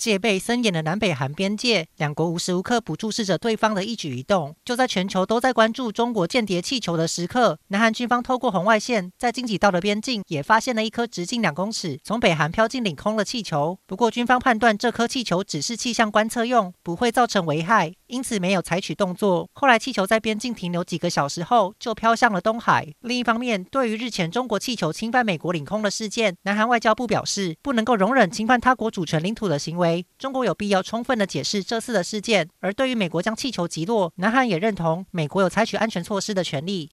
戒备森严的南北韩边界，两国无时无刻不注视着对方的一举一动。就在全球都在关注中国间谍气球的时刻，南韩军方透过红外线，在京畿道的边境也发现了一颗直径两公尺、从北韩飘进领空的气球。不过，军方判断这颗气球只是气象观测用，不会造成危害，因此没有采取动作。后来，气球在边境停留几个小时后，就飘向了东海。另一方面，对于日前中国气球侵犯美国领空的事件，南韩外交部表示，不能够容忍侵犯他国主权领土的行为为。中国有必要充分的解释这次的事件，而对于美国将气球击落，南韩也认同美国有采取安全措施的权利。